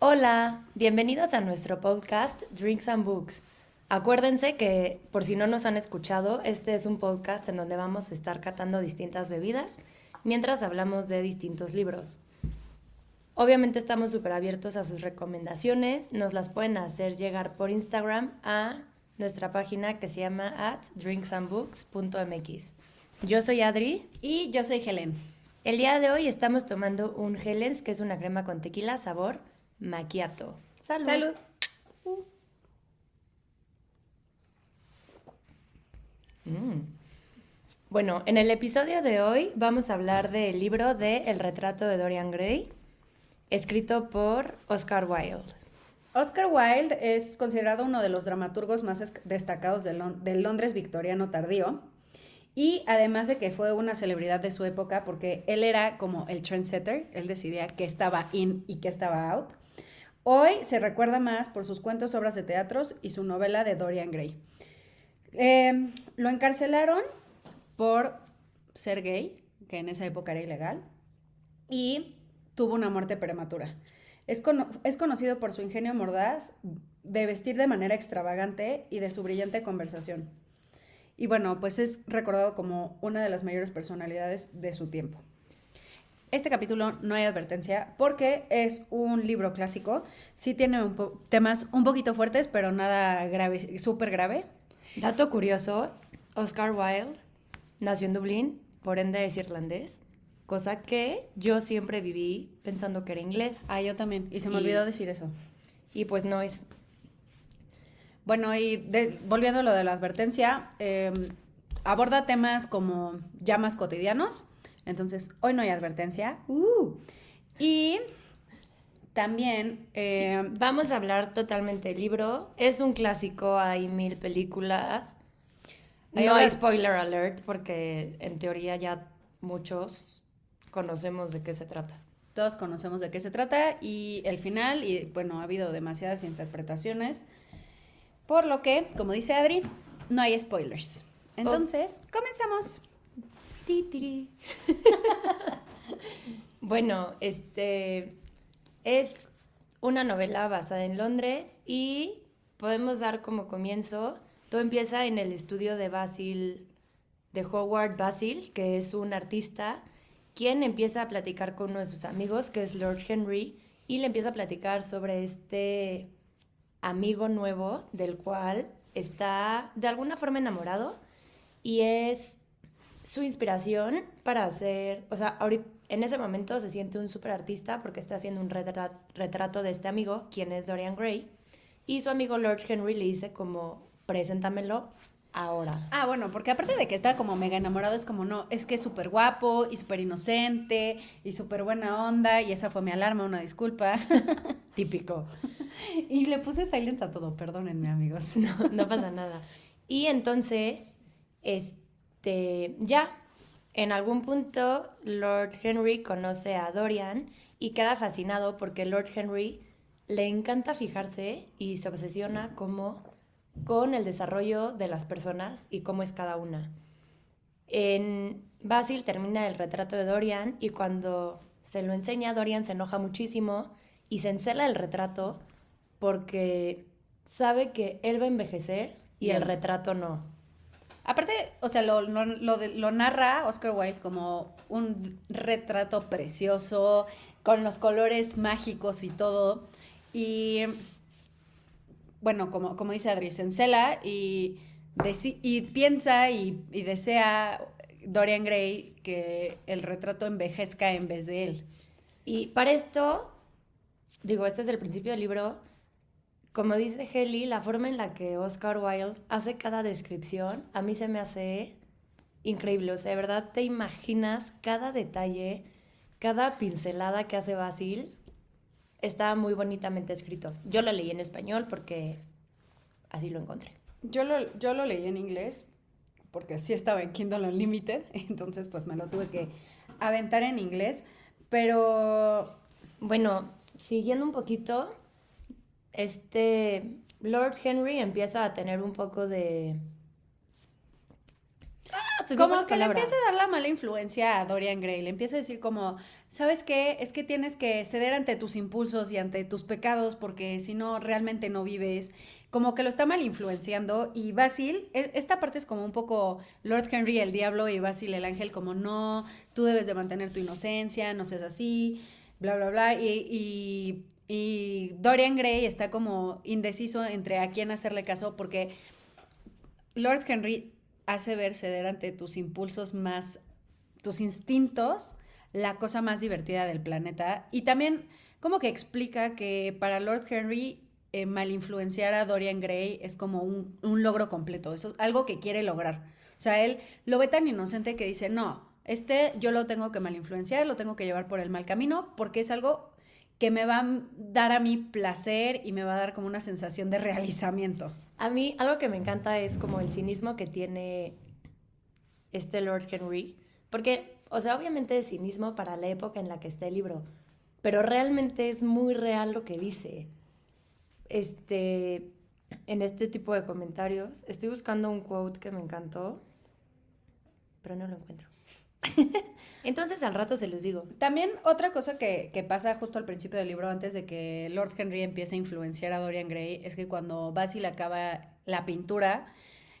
Hola, bienvenidos a nuestro podcast Drinks and Books. Acuérdense que, por si no nos han escuchado, este es un podcast en donde vamos a estar catando distintas bebidas mientras hablamos de distintos libros. Obviamente estamos súper abiertos a sus recomendaciones, nos las pueden hacer llegar por Instagram a nuestra página que se llama at drinksandbooks.mx. Yo soy Adri. Y yo soy Helen. El día de hoy estamos tomando un Helens, que es una crema con tequila sabor macchiato. Salud. Salud. Mm. Bueno, en el episodio de hoy vamos a hablar del libro de El retrato de Dorian Gray, escrito por Oscar Wilde. Oscar Wilde es considerado uno de los dramaturgos más destacados del, Londres victoriano tardío. Y además de que fue una celebridad de su época, porque él era como el trendsetter, él decidía qué estaba in y qué estaba out. Hoy se recuerda más por sus cuentos, obras de teatros y su novela de Dorian Gray. Em, lo encarcelaron por ser gay, que en esa época era ilegal, y tuvo una muerte prematura. Es, es, conocido por su ingenio mordaz, de vestir de manera extravagante y de su brillante conversación. Y bueno, pues es recordado como una de las mayores personalidades de su tiempo. Este capítulo no hay advertencia porque es un libro clásico. Sí tiene temas un poquito fuertes, pero nada grave, súper grave. Dato curioso, Oscar Wilde nació en Dublín, por ende es irlandés, cosa que yo siempre viví pensando que era inglés. Ah, yo también, y se me olvidó decir eso. Y pues no es. Bueno, y volviendo a lo de la advertencia, em, aborda temas como llamas cotidianos, entonces hoy no hay advertencia. Uh. y también... Eh, Vamos a hablar totalmente del libro. Es un clásico, hay mil películas. No hay spoiler alert porque en teoría ya muchos conocemos de qué se trata. Todos conocemos de qué se trata y el final, y bueno, ha habido demasiadas interpretaciones. Por lo que, como dice Adri, no hay spoilers. Entonces, comenzamos. bueno, este es una novela basada en Londres y podemos dar como comienzo, todo empieza en el estudio de Basil, de Howard Basil, que es un artista, quien empieza a platicar con uno de sus amigos, que es Lord Henry, y le empieza a platicar sobre este amigo nuevo del cual está de alguna forma enamorado y es su inspiración para hacer, o sea, ahorita en ese momento se siente un súper artista porque está haciendo un retrato de este amigo, quien es Dorian Gray, y su amigo Lord Henry le dice como, preséntamelo ahora. Ah, bueno, porque aparte de que está como mega enamorado, es como, no, es que es súper guapo y súper inocente y súper buena onda, y esa fue mi alarma, una disculpa. Típico. y le puse silence a todo, perdónenme amigos. No, no pasa nada. Y entonces, este, ya, en algún punto, Lord Henry conoce a Dorian y queda fascinado porque Lord Henry le encanta fijarse y se obsesiona como con el desarrollo de las personas y cómo es cada una. En Basil termina el retrato de Dorian y cuando se lo enseña, Dorian se enoja muchísimo y se encela el retrato porque sabe que él va a envejecer y el retrato no. Aparte, o sea, lo, narra Oscar Wilde como un retrato precioso, con los colores mágicos y todo. Y bueno, como, dice Adri, se encela y, y piensa y, y, desea Dorian Gray que el retrato envejezca en vez de él. Y para esto, digo, este es el principio del libro, como dice Heli, la forma en la que Oscar Wilde hace cada descripción, a mí se me hace increíble. O sea, de verdad te imaginas cada detalle, cada pincelada que hace Basil. Está muy bonitamente escrito. Yo lo leí en español porque así lo encontré. Yo lo, yo lo leí en inglés porque sí estaba en Kindle Unlimited, entonces pues me lo tuve que aventar en inglés. Pero bueno, siguiendo un poquito, este Lord Henry empieza a tener un poco de... como que le empieza a dar la mala influencia a Dorian Gray, le empieza a decir como, ¿sabes qué? Es que tienes que ceder ante tus impulsos y ante tus pecados porque si no, realmente no vives. Como que lo está mal influenciando y Basil, e, esta parte es como un poco Lord Henry el diablo y Basil el ángel como no, tú debes de mantener tu inocencia, no seas así, bla, bla, bla. Y, y Dorian Gray está como indeciso entre a quién hacerle caso porque Lord Henry hace ver ceder ante tus impulsos más, tus instintos, la cosa más divertida del planeta. Y también como que explica que para Lord Henry eh, mal influenciar a Dorian Gray es como un, un, logro completo, eso es algo que quiere lograr. O sea, él lo ve tan inocente que dice, no, este yo lo tengo que mal influenciar, lo tengo que llevar por el mal camino, porque es algo que me va a dar a mí placer y me va a dar como una sensación de realizamiento. A mí algo que me encanta es como el cinismo que tiene este Lord Henry, porque, o sea, obviamente es cinismo para la época en la que está el libro, pero realmente es muy real lo que dice. Este, en este tipo de comentarios, estoy buscando un quote que me encantó, pero no lo encuentro. Entonces al rato se los digo. También otra cosa que, pasa justo al principio del libro, antes de que Lord Henry empiece a influenciar a Dorian Gray, es que cuando Basil acaba la pintura,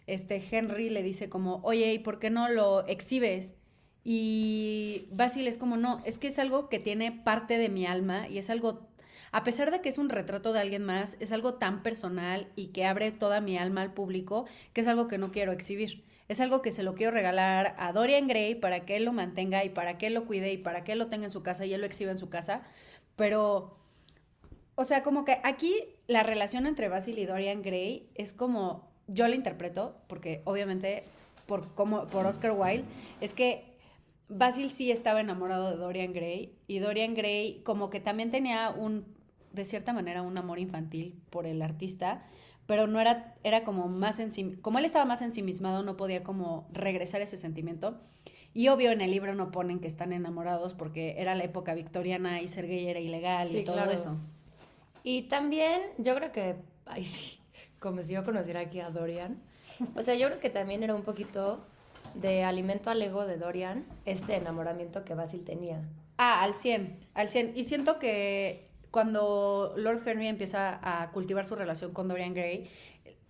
este Henry le dice como, oye, ¿y por qué no lo exhibes? Y Basil es como, no, es que es algo que tiene parte de mi alma y es algo, a pesar de que es un retrato de alguien más, es algo tan personal y que abre toda mi alma al público, que es algo que no quiero exhibir es algo que se lo quiero regalar a Dorian Gray para que él lo mantenga y para que él lo cuide y para que él lo tenga en su casa y él lo exhiba en su casa. Pero, o sea, como que aquí la relación entre Basil y Dorian Gray es como, yo la interpreto, porque obviamente por, como, por Oscar Wilde, es que Basil sí estaba enamorado de Dorian Gray y Dorian Gray como que también tenía un, de cierta manera, un amor infantil por el artista, pero no era, era como más en sí, como él estaba más ensimismado, no podía como regresar ese sentimiento. Y obvio en el libro no ponen que están enamorados porque era la época victoriana y ser gay era ilegal y todo eso. Y también yo creo que, ay sí, como si yo conociera aquí a Dorian, o sea, yo creo que también era un poquito de alimento al ego de Dorian, este enamoramiento que Basil tenía. Ah, al 100, al 100. Y siento que cuando Lord Henry empieza a cultivar su relación con Dorian Gray,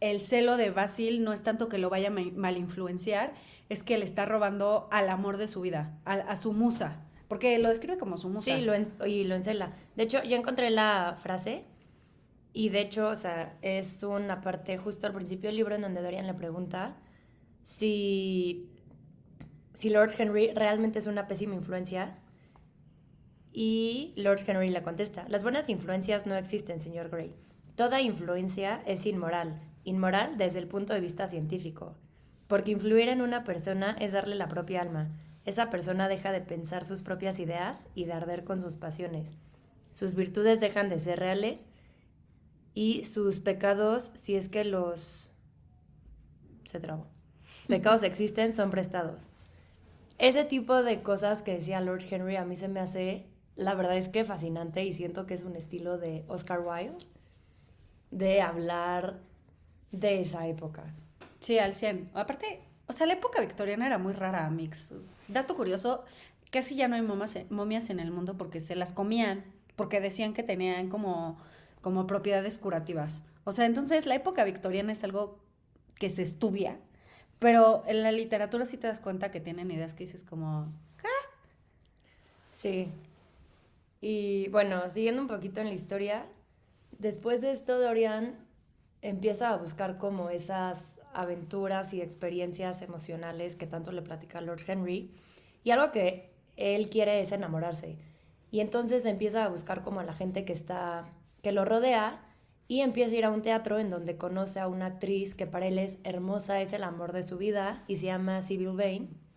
el celo de Basil no es tanto que lo vaya a mal influenciar, es que le está robando al amor de su vida, a, su musa. Porque lo describe como su musa. Sí, lo y lo encela. De hecho, ya encontré la frase. Y de hecho, o sea, es una parte justo al principio del libro en donde Dorian le pregunta si, si Lord Henry realmente es una pésima influencia y Lord Henry le contesta, las buenas influencias no existen, señor Gray. Toda influencia es inmoral, inmoral desde el punto de vista científico, porque influir en una persona es darle la propia alma. Esa persona deja de pensar sus propias ideas y de arder con sus pasiones. Sus virtudes dejan de ser reales y sus pecados, si es que los... se trabó. Pecados existen, son prestados. Ese tipo de cosas que decía Lord Henry a mí se me hace la verdad es que fascinante y siento que es un estilo de Oscar Wilde de hablar de esa época. Sí, al 100. Aparte, o sea, la época victoriana era muy rara, Mix. Dato curioso, casi ya no hay momias en el mundo porque se las comían, porque decían que tenían como, como propiedades curativas. O sea, entonces la época victoriana es algo que se estudia, pero en la literatura sí te das cuenta que tienen ideas que dices como, ¿qué? Sí, y bueno, siguiendo un poquito en la historia, después de esto Dorian empieza a buscar como esas aventuras y experiencias emocionales que tanto le platica Lord Henry. Y algo que él quiere es enamorarse. Y entonces empieza a buscar como a la gente que está, que lo rodea y empieza a ir a un teatro en donde conoce a una actriz que para él es hermosa, es el amor de su vida y se llama Sibyl Vane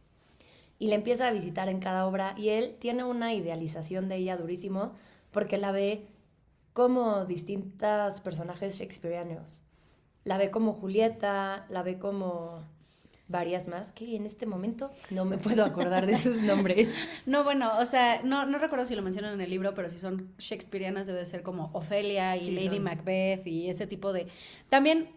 y le empieza a visitar en cada obra y él tiene una idealización de ella durísimo porque la ve como distintos personajes shakespearianos. La ve como Julieta, la ve como varias más que en este momento no me puedo acordar de sus nombres. No, bueno, o sea, no, no recuerdo si lo mencionan en el libro, pero si son shakespearianas debe ser como Ofelia y Lady Macbeth y ese tipo de... También,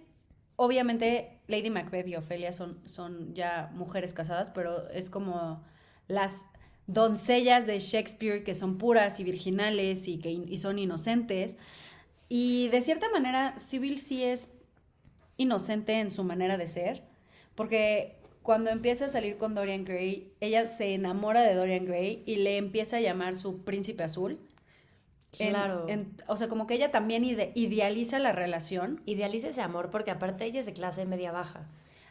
obviamente, Lady Macbeth y Ofelia son, son ya mujeres casadas, pero es como las doncellas de Shakespeare que son puras y virginales y que son inocentes. Y de cierta manera, Sybil sí es inocente en su manera de ser, porque cuando empieza a salir con Dorian Gray, ella se enamora de Dorian Gray y le empieza a llamar su príncipe azul. Claro. o sea, como que ella también idealiza la relación. Idealiza ese amor porque aparte ella es de clase media baja.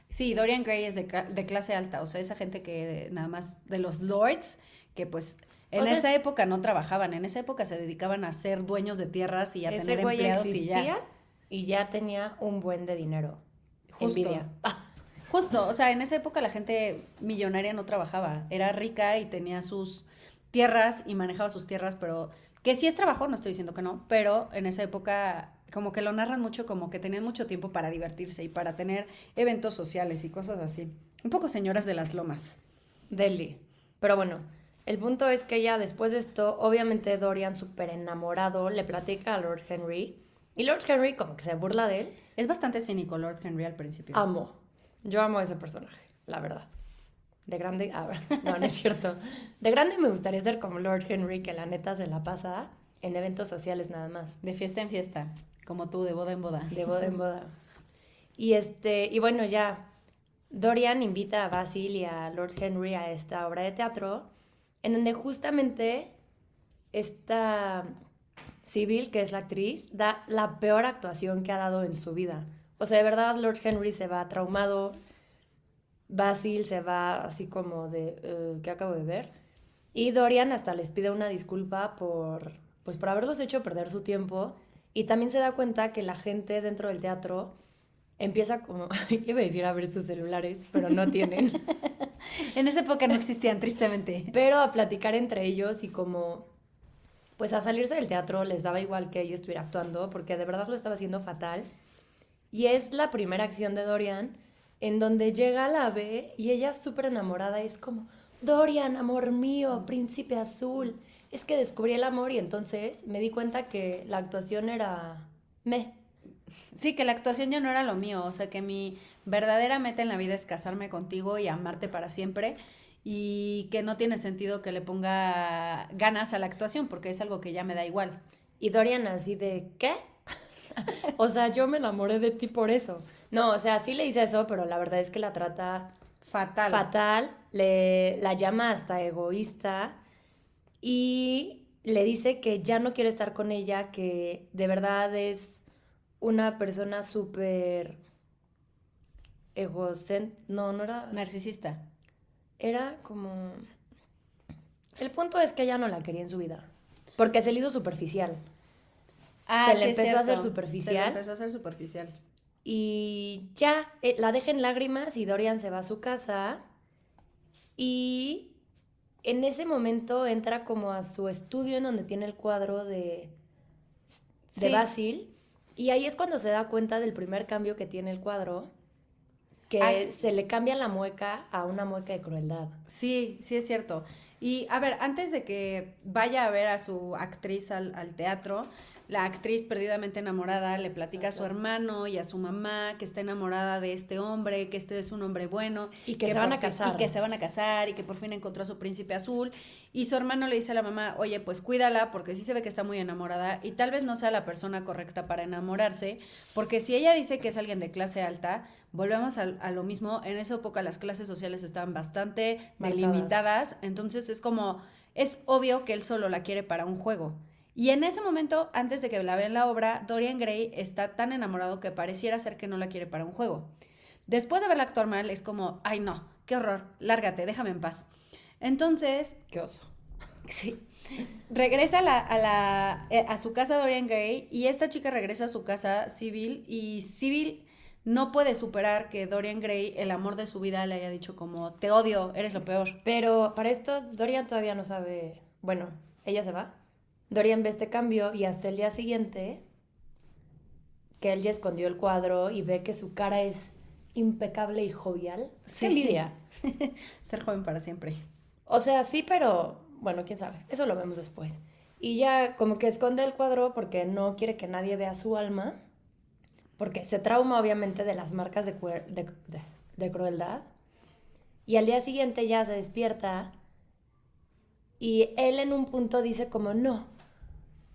Sí, Dorian Gray es de, de clase alta, o sea, esa gente que nada más de los lords, que pues en esa época no trabajaban, en esa época se dedicaban a ser dueños de tierras y a tener empleados y ya. Y ya tenía un buen de dinero. Justo. Justo, o sea, en esa época la gente millonaria no trabajaba, era rica y tenía sus tierras y manejaba sus tierras, pero que sí es trabajo, no estoy diciendo que no, pero en esa época como que lo narran mucho como que tenían mucho tiempo para divertirse y para tener eventos sociales y cosas así. Un poco señoras de las lomas. Delhi. Pero bueno, el punto es que ya después de esto, obviamente Dorian súper enamorado le platica a Lord Henry. Y Lord Henry como que se burla de él. Es bastante cínico Lord Henry al principio. Amo. Yo amo a ese personaje, la verdad. De grande, ah, no, no es cierto. De grande me gustaría ser como Lord Henry, que la neta se la pasa en eventos sociales nada más. De fiesta en fiesta, como tú, de boda en boda. De boda en boda. Y este, y bueno, ya, Dorian invita a Basil y a Lord Henry a esta obra de teatro en donde justamente esta Civil, que es la actriz, da la peor actuación que ha dado en su vida. O sea, de verdad, Lord Henry se va traumado, Basil se va así como de, uh, ¿qué acabo de ver? Y Dorian hasta les pide una disculpa por, pues, por haberlos hecho perder su tiempo. Y también se da cuenta que la gente dentro del teatro empieza como, iba a decir a ver sus celulares, pero no tienen. en esa época no existían, tristemente. Pero a platicar entre ellos y como, pues a salirse del teatro les daba igual que yo estuviera actuando, porque de verdad lo estaba haciendo fatal. Y es la primera acción de Dorian, en donde llega la ave y ella súper enamorada, es como, Dorian, amor mío, príncipe azul. Es que descubrí el amor y entonces me di cuenta que la actuación era me Sí, que la actuación ya no era lo mío, o sea, que mi verdadera meta en la vida es casarme contigo y amarte para siempre y que no tiene sentido que le ponga ganas a la actuación porque es algo que ya me da igual. Y Dorian así de, ¿qué? o sea, yo me enamoré de ti por eso. No, o sea, sí le dice eso, pero la verdad es que la trata fatal. Fatal, le la llama hasta egoísta y le dice que ya no quiere estar con ella, que de verdad es una persona súper egocéntrica. No, no era. Narcisista. Era como. El punto es que ella no la quería en su vida. Porque se le hizo superficial. Ah, se le empezó a hacer superficial. Se le empezó a hacer superficial. Y ya eh, la deja en lágrimas y Dorian se va a su casa. Y en ese momento entra como a su estudio en donde tiene el cuadro de, de Basil. Y ahí es cuando se da cuenta del primer cambio que tiene el cuadro, que se le cambia la mueca a una mueca de crueldad. Sí, sí es cierto. Y a ver, antes de que vaya a ver a su actriz al, al teatro, la actriz perdidamente enamorada le platica a su hermano y a su mamá que está enamorada de este hombre, que este es un hombre bueno. Y que, se van a casar. Y que se van a casar y que por fin encontró a su príncipe azul. Y su hermano le dice a la mamá, oye, pues cuídala porque sí se ve que está muy enamorada y tal vez no sea la persona correcta para enamorarse, porque si ella dice que es alguien de clase alta, volvemos a, lo mismo, en esa época las clases sociales estaban bastante delimitadas, entonces es como, es obvio que él solo la quiere para un juego. Y en ese momento, antes de que la vean la obra, Dorian Gray está tan enamorado que pareciera ser que no la quiere para un juego. Después de verla actuar mal, es como, ay no, qué horror, lárgate, déjame en paz. Entonces... Qué oso. Sí. Regresa a, la, a, la, eh, a su casa Dorian Gray y esta chica regresa a su casa civil y civil no puede superar que Dorian Gray, el amor de su vida, le haya dicho como, te odio, eres lo peor. Pero para esto Dorian todavía no sabe, bueno, ella se va Dorian ve este cambio y hasta el día siguiente, que él ya escondió el cuadro y ve que su cara es impecable y jovial. ¡Qué envidia! Ser joven para siempre. O sea, sí, pero bueno, quién sabe. Eso lo vemos después. Y ya como que esconde el cuadro porque no quiere que nadie vea su alma. porque se trauma obviamente de las marcas de, de, de crueldad. Y al día siguiente ya se despierta y él en un punto dice como, no,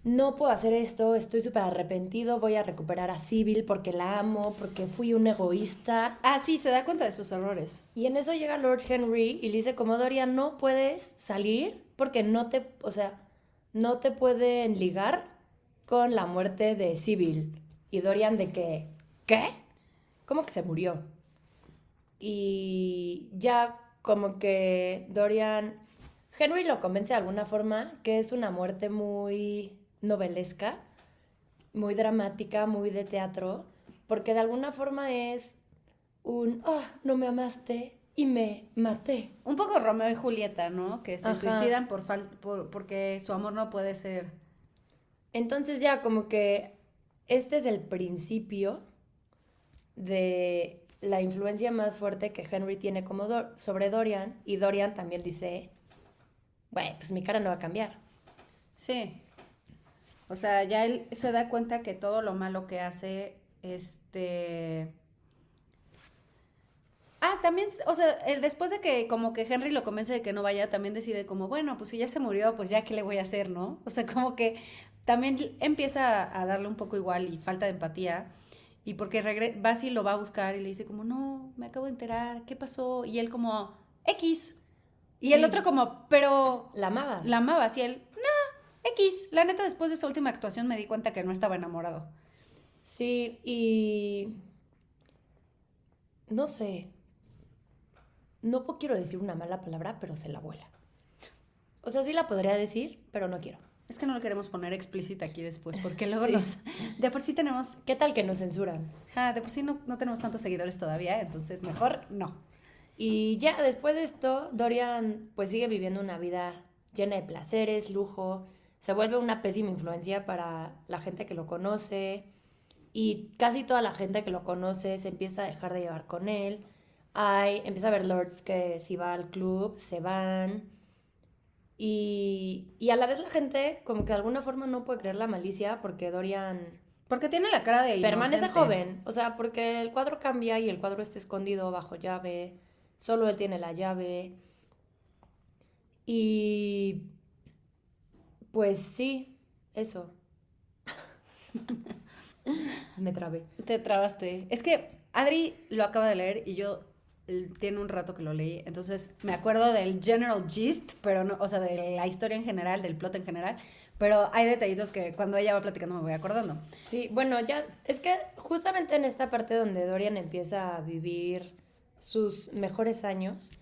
no puedo hacer esto, estoy súper arrepentido, voy a recuperar a Sibyl porque la amo, porque fui un egoísta. Ah, sí, se da cuenta de sus errores. Y en eso llega Lord Henry y le dice como, Dorian, no puedes salir porque no te, o sea, no te pueden ligar con la muerte de Sibyl. Y Dorian de que, ¿qué? ¿Cómo que se murió? Y ya como que Dorian, Henry lo convence de alguna forma que es una muerte muy novelesca, muy dramática, muy de teatro, porque de alguna forma es un, oh, no me amaste y me maté. Un poco Romeo y Julieta, ¿no? Que se suicidan por, por porque su amor no puede ser. Entonces ya como que este es el principio de la influencia más fuerte que Henry tiene como sobre Dorian y Dorian también dice, bueno, pues mi cara no va a cambiar. Sí. O sea, ya él se da cuenta que todo lo malo que hace, este... Ah, también, o sea, después de que como que Henry lo convence de que no vaya, también decide como, bueno, pues si ya se murió, pues ya qué le voy a hacer, ¿no? O sea, como que también empieza a darle un poco igual y falta de empatía. Y porque Basil lo va a buscar y le dice como, no, me acabo de enterar, ¿qué pasó? Y él como, X. Y el otro como, pero... La amabas. La amabas. Y él, no, X. La neta, después de esa última actuación me di cuenta que no estaba enamorado. Sí, y... No sé. No quiero decir una mala palabra, pero se la vuela. O sea, sí la podría decir, pero no quiero. Es que no lo queremos poner explícita aquí después, porque luego nos... De por sí tenemos... ¿Qué tal que nos censuran? Ah, de por sí no, no tenemos tantos seguidores todavía, entonces mejor no. Y ya después de esto, Dorian pues sigue viviendo una vida llena de placeres, lujo, se vuelve una pésima influencia para la gente que lo conoce y casi toda la gente que lo conoce se empieza a dejar de llevar con él. Hay, empieza a haber lords que si va al club se van y, y, a la vez la gente como que de alguna forma no puede creer la malicia porque Dorian... Porque tiene la cara de Permanece joven, o sea, porque el cuadro cambia y el cuadro está escondido bajo llave, solo él tiene la llave. Y... Pues sí, eso. Me trabé. Te trabaste. Es que Adri lo acaba de leer y yo tiene un rato que lo leí, entonces me acuerdo del general gist, pero no, o sea, de la historia en general, del plot en general, pero hay detallitos que cuando ella va platicando me voy acordando. Sí, bueno, ya, es que justamente en esta parte donde Dorian empieza a vivir sus mejores años,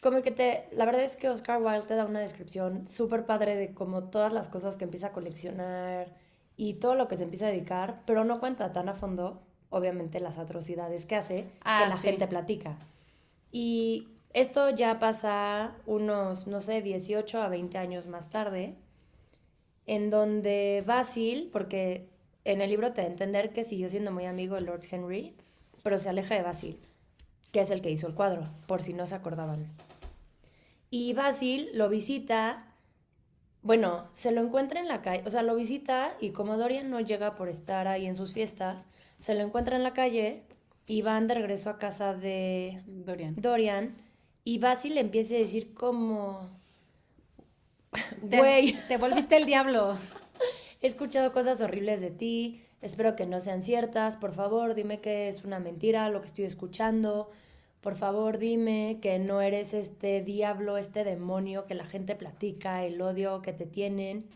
como que te, la verdad es que Oscar Wilde te da una descripción súper padre de como todas las cosas que empieza a coleccionar y todo lo que se empieza a dedicar, pero no cuenta tan a fondo obviamente las atrocidades que hace, que ah, la gente platica. Y esto ya pasa unos, no sé, 18 a 20 años más tarde, en donde Basil, porque en el libro te da a entender que siguió siendo muy amigo de Lord Henry, pero se aleja de Basil, que es el que hizo el cuadro, por si no se acordaban. Y Basil lo visita, bueno, se lo encuentra en la calle, o sea, lo visita y como Dorian no llega por estar ahí en sus fiestas, se lo encuentra en la calle y van de regreso a casa de Dorian. Dorian y Basil le empieza a decir como... Güey, te, te volviste el diablo. He escuchado cosas horribles de ti, espero que no sean ciertas, por favor dime que es una mentira lo que estoy escuchando, por favor dime que no eres este diablo, este demonio que la gente platica, el odio que te tienen.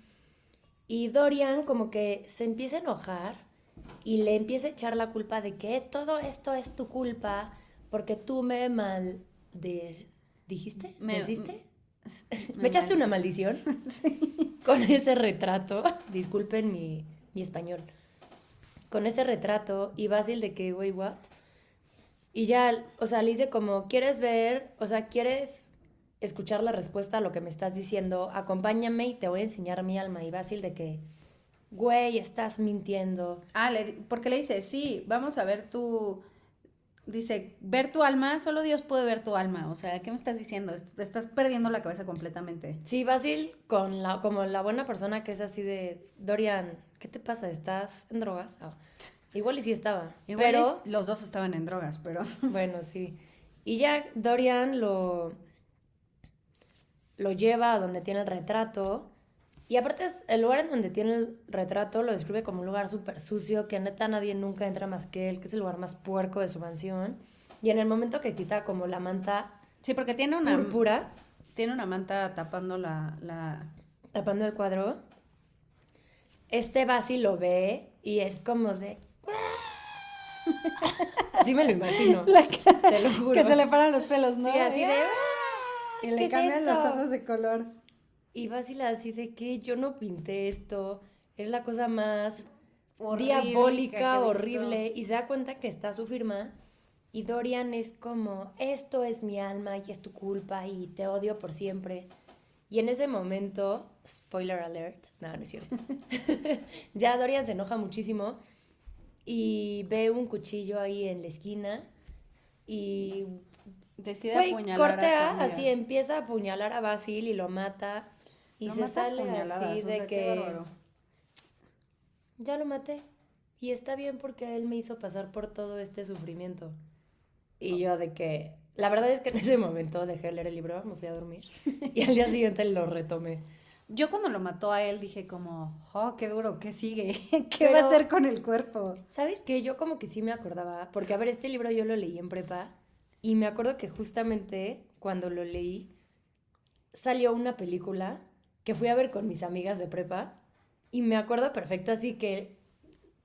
Y Dorian como que se empieza a enojar y le empieza a echar la culpa de que todo esto es tu culpa porque tú me mal de dijiste me hiciste me, echaste una maldición sí. con ese retrato disculpen mi, mi español. Con ese retrato y Basil de que wait what y ya o sea le dice como quieres ver o sea quieres escuchar la respuesta a lo que me estás diciendo acompáñame y te voy a enseñar mi alma y Basil de que güey, estás mintiendo. Ah, le, porque le dice, sí, vamos a ver tu... Dice, ver tu alma, solo Dios puede ver tu alma. O sea, ¿qué me estás diciendo? Estás perdiendo la cabeza completamente. Sí, Basil, con la, como la buena persona que es así de, Dorian, ¿qué te pasa? ¿Estás en drogas? Ah. Igual y sí estaba. Igual pero, los dos estaban en drogas, pero... bueno, sí. Y ya Dorian lo, lo lleva a donde tiene el retrato. Y aparte, es- el lugar en donde tiene el retrato lo describe como un lugar súper sucio, que neta nadie nunca entra más que él, que es el lugar más puerco de su mansión. Y en el momento que quita como la manta Sí, porque tiene una, púrpura, tiene una manta tapando la, la... tapando el cuadro, este Basil lo ve y es como de... Así me lo imagino. la cara- Te lo juro. Que se le paran los pelos, ¿no? Sí, así de... ¡Ah! Y ¿qué le es cambian los esto? ojos de color. Y Basil así de que yo no pinté esto, es la cosa más Horrible diabólica, horrible, y se da cuenta que está su firma, y Dorian es como, esto es mi alma y es tu culpa y te odio por siempre. Y en ese momento, spoiler alert, no, no es cierto, ya Dorian se enoja muchísimo y ve un cuchillo ahí en la esquina y Decide Güey, apuñalar cortea, a así empieza a apuñalar a Basil y lo mata. Y se mata sale así o de sea, que ya lo maté. Y está bien porque él me hizo pasar por todo este sufrimiento. Y yo de que, la verdad es que en ese momento dejé de leer el libro, me fui a dormir. Y al día siguiente lo retomé. Yo cuando lo mató a él dije como, oh, qué duro, ¿qué sigue? ¿Qué va a Pero- hacer con el cuerpo? ¿Sabes qué? Yo como que sí me acordaba, porque a ver, este libro yo lo leí en prepa y me acuerdo que justamente cuando lo leí salió una película que fui a ver con mis amigas de prepa y me acuerdo perfecto, así que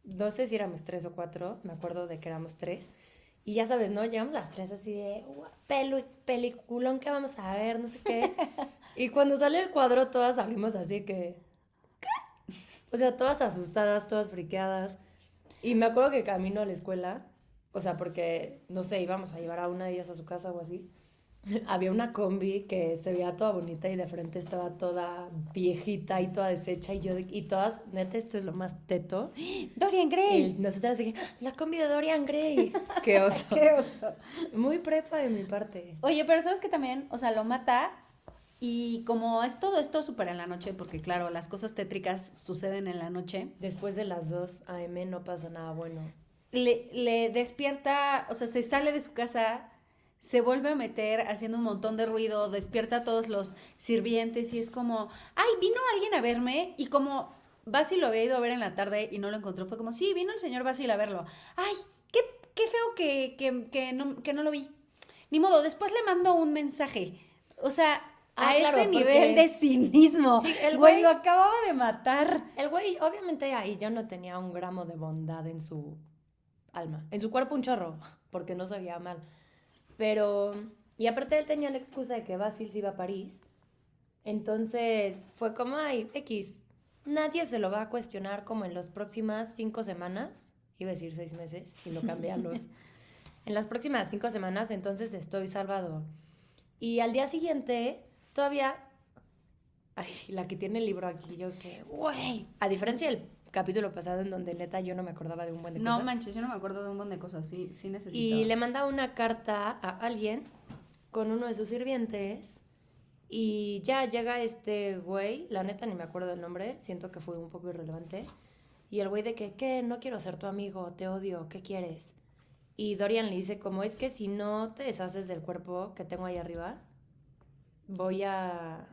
no sé si éramos tres o cuatro, me acuerdo de que éramos tres. Y ya sabes, ¿no? Llegamos las tres así de, "Ua, pelu peliculón que vamos a ver, no sé qué. y cuando sale el cuadro todas salimos así que, ¿qué? O sea, todas asustadas, todas friqueadas. Y me acuerdo que camino a la escuela, o sea, porque, no sé, íbamos a llevar a una de ellas a su casa o así. Había una combi que se veía toda bonita y de frente estaba toda viejita y toda deshecha y yo, de- y todas, neta, esto es lo más teto. Dorian Gray. Y nosotras dije, "¡Ah, la combi de Dorian Gray. Qué oso. Qué oso. Muy prepa de mi parte. Oye, pero sabes que también, o sea, lo mata y como es todo esto súper en la noche, porque claro, las cosas tétricas suceden en la noche, Después de las 2 a.m. no pasa nada bueno. le, le despierta, o sea, se sale de su casa, se vuelve a meter haciendo un montón de ruido, despierta a todos los sirvientes y es como, ay, vino alguien a verme y como Basil lo había ido a ver en la tarde y no lo encontró, fue como, sí, vino el señor Basil a verlo. Ay, qué, qué feo que, que, que no, que no lo vi. Ni modo, después le mando un mensaje. O sea, a Ah, claro, ese porque- nivel de cinismo. Sí, el güey güey- lo acababa de matar. El güey, obviamente ahí ya no tenía un gramo de bondad en su alma. En su cuerpo un chorro, porque no se veía mal. Pero, y aparte él tenía la excusa de que Basil se iba a París. Entonces fue como, ay, X, nadie se lo va a cuestionar como en las próximas cinco semanas. Iba a decir seis meses y lo cambié a los. en las próximas cinco semanas, entonces estoy salvado. Y al día siguiente, todavía Ay, la que tiene el libro aquí, yo que, güey. A diferencia del capítulo pasado en donde neta yo no me acordaba de un buen de No cosas. manches, yo no me acuerdo de un montón de cosas, sí, sí necesito. Y le manda una carta a alguien con uno de sus sirvientes y ya llega este güey, la neta ni me acuerdo del nombre, siento que fue un poco irrelevante. Y el güey de que, ¿qué? No quiero ser tu amigo, te odio, ¿qué quieres? Y Dorian le dice como, es que si no te deshaces del cuerpo que tengo ahí arriba, voy a...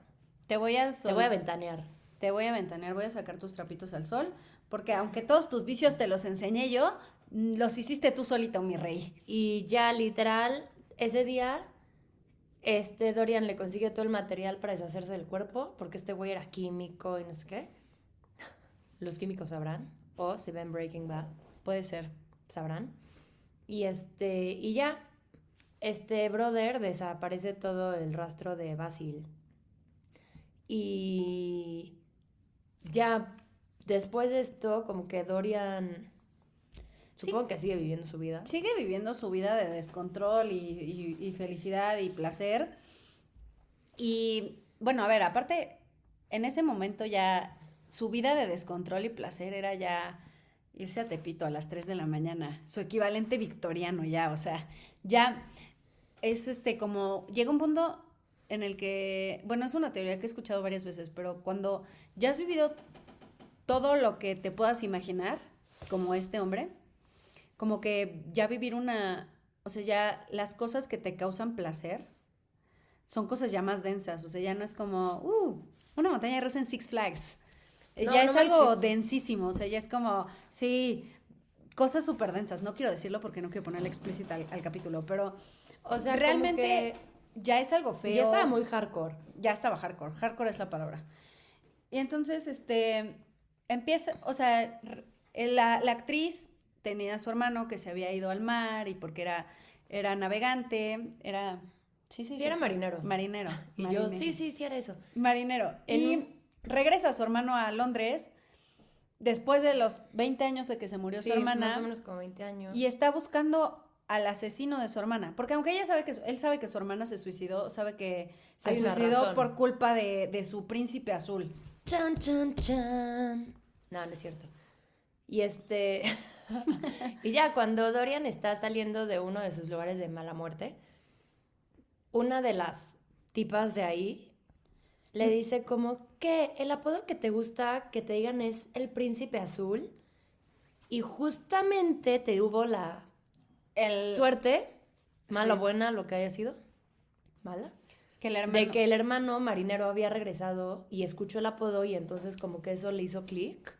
Te voy a Te voy a ventanear. te voy a ventanear, voy a sacar tus trapitos al sol, porque aunque todos tus vicios te los enseñé yo, mm, los hiciste tú solito, mi rey. Y ya literal, ese día, este Dorian le consigue todo el material para deshacerse del cuerpo, porque este güey era químico y no sé qué. Los químicos sabrán, o si ven Breaking Bad, Puede ser. sabrán. Y este, y ya, este brother desaparece todo el rastro de Basil. Y ya después de esto, como que Dorian, Sí. supongo que sigue viviendo su vida. Sigue viviendo su vida de descontrol y, y- y felicidad y placer. Y bueno, a ver, aparte, en ese momento ya su vida de descontrol y placer era ya irse a Tepito a las 3 de la mañana, su equivalente victoriano ya, o sea, ya es este como, llega un punto en el que, bueno, es una teoría que he escuchado varias veces, pero cuando ya has vivido todo lo que te puedas imaginar, como este hombre, como que ya vivir una, o sea, ya las cosas que te causan placer son cosas ya más densas, o sea, ya no es como, uh, una montaña rusa en Six Flags. No, ya no es algo densísimo, o sea, ya es como, sí, cosas súper densas. No quiero decirlo porque no quiero ponerle explícita al, al capítulo, pero O sea, realmente ya es algo feo. ya estaba muy hardcore. ya estaba hardcore. Hardcore es la palabra. Y entonces, este, empieza, o sea, la, la actriz tenía a su hermano que se había ido al mar y porque era, era navegante, era... Sí, sí, Sí, era marinero. Marinero. Y marinero. yo, sí, sí, sí era eso. Marinero. En y un- regresa su hermano a Londres después de los 20 años de que se murió Sí, su hermana. más o menos como 20 años. Y está buscando al asesino de su hermana. Porque aunque ella sabe que su- él sabe que su hermana se suicidó, sabe que se Hay suicidó por culpa de, de su príncipe azul. Chan, chan, chan. No, no es cierto. Y este. y ya cuando Dorian está saliendo de uno de sus lugares de mala muerte, una de las tipas de ahí le dice como que el apodo que te gusta que te digan es el príncipe azul. Y justamente te hubo la El, suerte, mala o Sí. buena, lo que haya sido, mala, que el hermano. de que el hermano marinero había regresado y escuchó el apodo y entonces como que eso le hizo clic.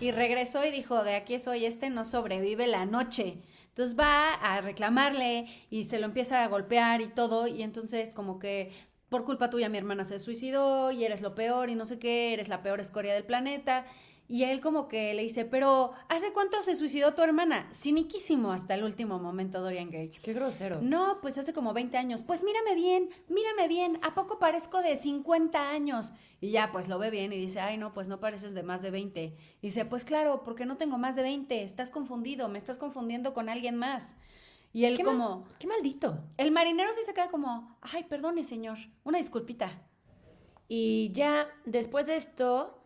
Y regresó y dijo, de aquí soy, este no sobrevive la noche. Entonces va a reclamarle y se lo empieza a golpear y todo. Y entonces como que por culpa tuya mi hermana se suicidó y eres lo peor y no sé qué, eres la peor escoria del planeta. Y él como que le dice, pero ¿hace cuánto se suicidó tu hermana? Ciniquísimo hasta el último momento, Dorian Gray. Qué grosero. No, pues hace como 20 años. Pues mírame bien, mírame bien. ¿A poco parezco de 50 años? Y ya, pues lo ve bien y dice, ay, no, pues no pareces de más de 20. Y dice, pues claro, porque no tengo más de 20. Estás confundido, me estás confundiendo con alguien más. Y él Qué, como, qué maldito. el marinero sí se queda como, ay, perdone, señor, una disculpita. Y ya después de esto,